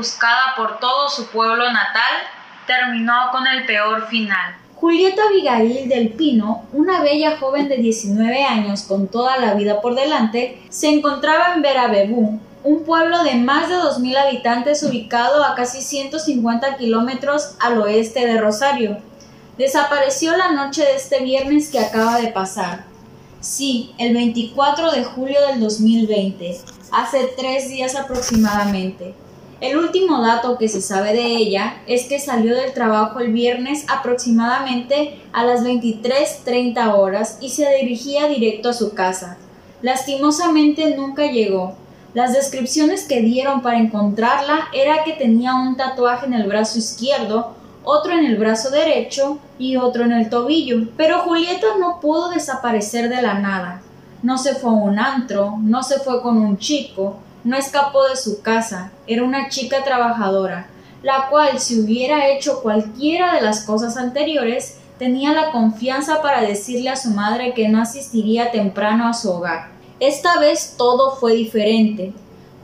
buscada por todo su pueblo natal, terminó con el peor final. Julieta Abigail del Pino, una bella joven de 19 años con toda la vida por delante, se encontraba en Verabebú, un pueblo de más de 2.000 habitantes ubicado a casi 150 kilómetros al oeste de Rosario. Desapareció la noche de este viernes que acaba de pasar. Sí, el 24 de julio del 2020, hace tres días aproximadamente. El último dato que se sabe de ella es que salió del trabajo el viernes aproximadamente a las 23.30 horas y se dirigía directo a su casa. Lastimosamente nunca llegó. Las descripciones que dieron para encontrarla era que tenía un tatuaje en el brazo izquierdo, otro en el brazo derecho y otro en el tobillo. Pero Julieta no pudo desaparecer de la nada. No se fue a un antro, no se fue con un chico, no escapó de su casa, era una chica trabajadora, la cual si hubiera hecho cualquiera de las cosas anteriores, tenía la confianza para decirle a su madre que no asistiría temprano a su hogar. Esta vez todo fue diferente.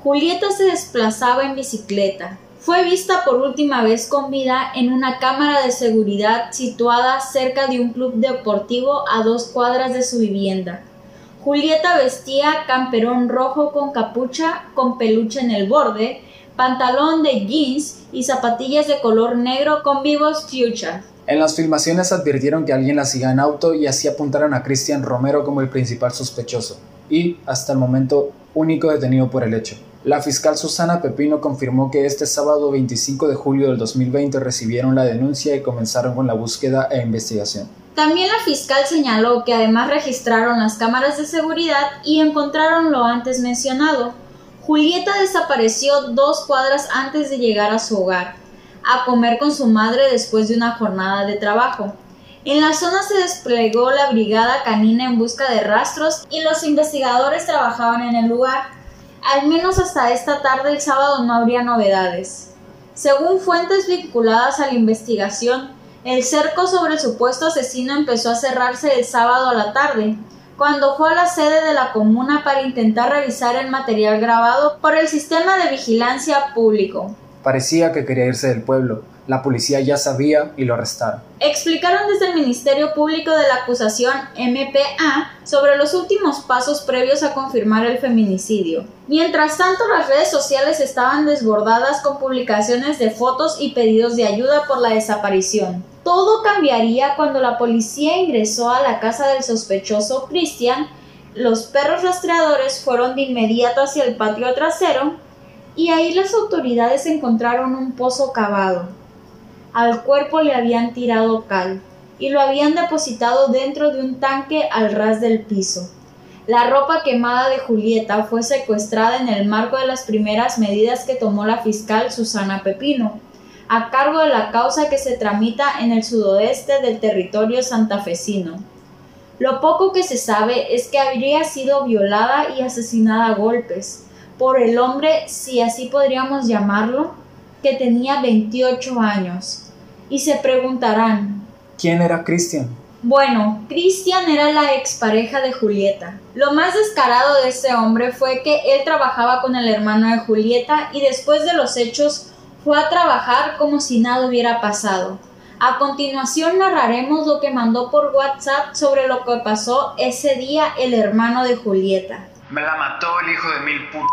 Julieta se desplazaba en bicicleta, fue vista por última vez con vida en una cámara de seguridad situada cerca de un club deportivo a dos cuadras de su vivienda. Julieta vestía camperón rojo con capucha con peluche en el borde, pantalón de jeans y zapatillas de color negro con vivos fuchsia. En las filmaciones advirtieron que alguien la seguía en auto y así apuntaron a Cristian Romero como el principal sospechoso y, hasta el momento, único detenido por el hecho. La fiscal Susana Pepino confirmó que este sábado 25 de julio del 2020 recibieron la denuncia y comenzaron con la búsqueda e investigación. También la fiscal señaló que además registraron las cámaras de seguridad y encontraron lo antes mencionado. Julieta desapareció dos cuadras antes de llegar a su hogar, a comer con su madre después de una jornada de trabajo. En la zona se desplegó la brigada canina en busca de rastros y los investigadores trabajaban en el lugar. Al menos hasta esta tarde el sábado no habría novedades. Según fuentes vinculadas a la investigación, el cerco sobre el supuesto asesino empezó a cerrarse el sábado a la tarde, cuando fue a la sede de la comuna para intentar revisar el material grabado por el sistema de vigilancia público. Parecía que quería irse del pueblo, la policía ya sabía y lo arrestaron. Explicaron desde el Ministerio Público de la acusación MPA sobre los últimos pasos previos a confirmar el feminicidio. Mientras tanto, las redes sociales estaban desbordadas con publicaciones de fotos y pedidos de ayuda por la desaparición. Todo cambiaría cuando la policía ingresó a la casa del sospechoso Christian. Los perros rastreadores fueron de inmediato hacia el patio trasero y ahí las autoridades encontraron un pozo cavado. Al cuerpo le habían tirado cal y lo habían depositado dentro de un tanque al ras del piso. La ropa quemada de Julieta fue secuestrada en el marco de las primeras medidas que tomó la fiscal Susana Pepino, a cargo de la causa que se tramita en el sudoeste del territorio santafesino. Lo poco que se sabe es que habría sido violada y asesinada a golpes por el hombre, si así podríamos llamarlo, que tenía 28 años y se preguntarán, ¿quién era Cristian? Bueno, Cristian era la expareja de Julieta. Lo más descarado de ese hombre fue que él trabajaba con el hermano de Julieta y después de los hechos fue a trabajar como si nada hubiera pasado. A continuación narraremos lo que mandó por WhatsApp sobre lo que pasó ese día el hermano de Julieta. Me la mató el hijo de mil putas.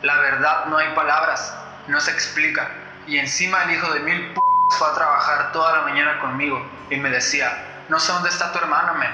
La verdad no hay palabras, no se explica. Y encima el hijo de mil putas fue a trabajar toda la mañana conmigo y me decía, no sé dónde está tu hermano, me.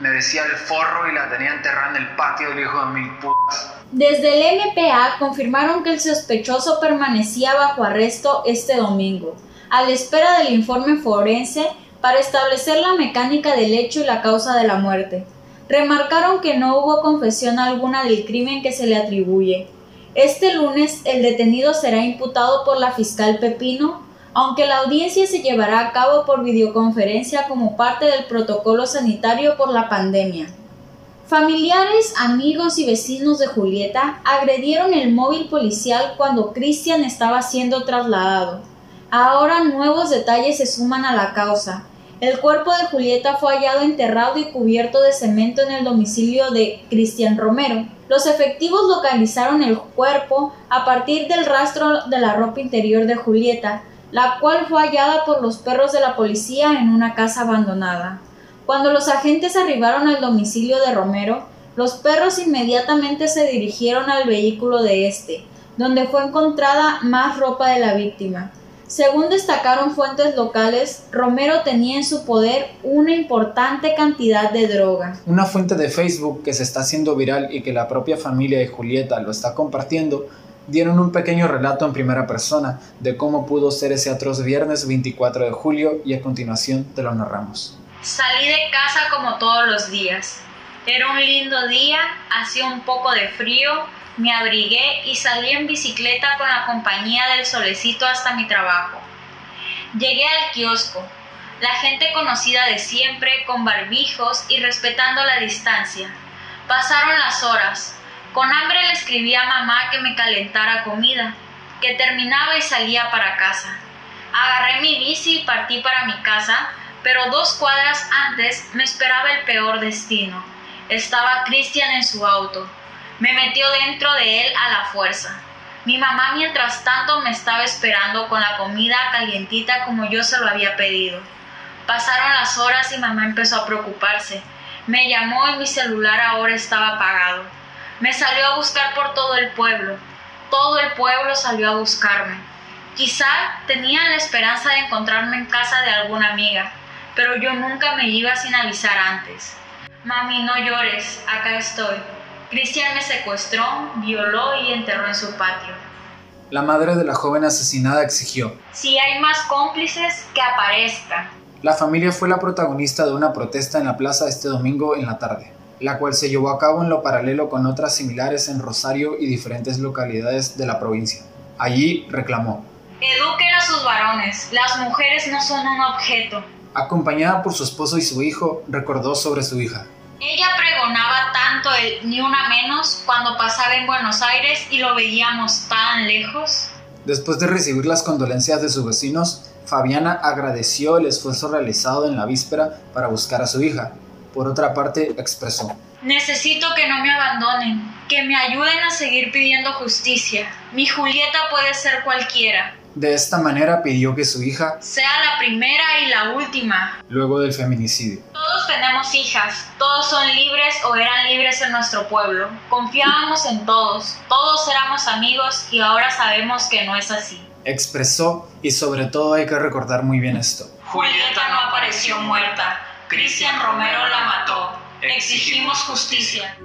Me decía el forro y la tenía enterrada en el patio del hijo de mil putas. Desde el MPA confirmaron que el sospechoso permanecía bajo arresto este domingo, a la espera del informe forense para establecer la mecánica del hecho y la causa de la muerte. Remarcaron que no hubo confesión alguna del crimen que se le atribuye. Este lunes el detenido será imputado por la fiscal Pepino aunque la audiencia se llevará a cabo por videoconferencia como parte del protocolo sanitario por la pandemia. Familiares, amigos y vecinos de Julieta agredieron el móvil policial cuando Cristian estaba siendo trasladado. Ahora nuevos detalles se suman a la causa. El cuerpo de Julieta fue hallado enterrado y cubierto de cemento en el domicilio de Cristian Romero. Los efectivos localizaron el cuerpo a partir del rastro de la ropa interior de Julieta, la cual fue hallada por los perros de la policía en una casa abandonada. Cuando los agentes arribaron al domicilio de Romero, los perros inmediatamente se dirigieron al vehículo de este, donde fue encontrada más ropa de la víctima. Según destacaron fuentes locales, Romero tenía en su poder una importante cantidad de droga. Una fuente de Facebook que se está haciendo viral y que la propia familia de Julieta lo está compartiendo, dieron un pequeño relato en primera persona de cómo pudo ser ese atroz viernes 24 de julio y a continuación te lo narramos. Salí de casa como todos los días. Era un lindo día, hacía un poco de frío, me abrigué y salí en bicicleta con la compañía del solecito hasta mi trabajo. Llegué al kiosco, la gente conocida de siempre, con barbijos y respetando la distancia. Pasaron las horas. Con hambre le escribí a mamá que me calentara comida, que terminaba y salía para casa. Agarré mi bici y partí para mi casa, pero dos cuadras antes me esperaba el peor destino. Estaba Cristian en su auto. Me metió dentro de él a la fuerza. Mi mamá mientras tanto me estaba esperando con la comida calientita como yo se lo había pedido. Pasaron las horas y mamá empezó a preocuparse. Me llamó y mi celular ahora estaba apagado. Me salió a buscar por todo el pueblo. Todo el pueblo salió a buscarme. Quizá tenía la esperanza de encontrarme en casa de alguna amiga, pero yo nunca me iba sin avisar antes. Mami, no llores, acá estoy. Cristian me secuestró, violó y enterró en su patio. La madre de la joven asesinada exigió. Si hay más cómplices, que aparezcan. La familia fue la protagonista de una protesta en la plaza este domingo en la tarde, la cual se llevó a cabo en lo paralelo con otras similares en Rosario y diferentes localidades de la provincia. Allí reclamó. Eduquen a sus varones, las mujeres no son un objeto. Acompañada por su esposo y su hijo, recordó sobre su hija. Ella pregonaba tanto el ni una menos cuando pasaba en Buenos Aires y lo veíamos tan lejos. Después de recibir las condolencias de sus vecinos, Fabiana agradeció el esfuerzo realizado en la víspera para buscar a su hija. Por otra parte, expresó. Necesito que no me abandonen, que me ayuden a seguir pidiendo justicia. Mi Julieta puede ser cualquiera. De esta manera pidió que su hija sea la primera y la última. Luego del feminicidio. Todos tenemos hijas, todos son libres o eran libres en nuestro pueblo. Confiábamos en todos, todos éramos amigos y ahora sabemos que no es así. Expresó y sobre todo hay que recordar muy bien esto. Julieta no apareció muerta, Cristian Romero la mató. Exigimos justicia.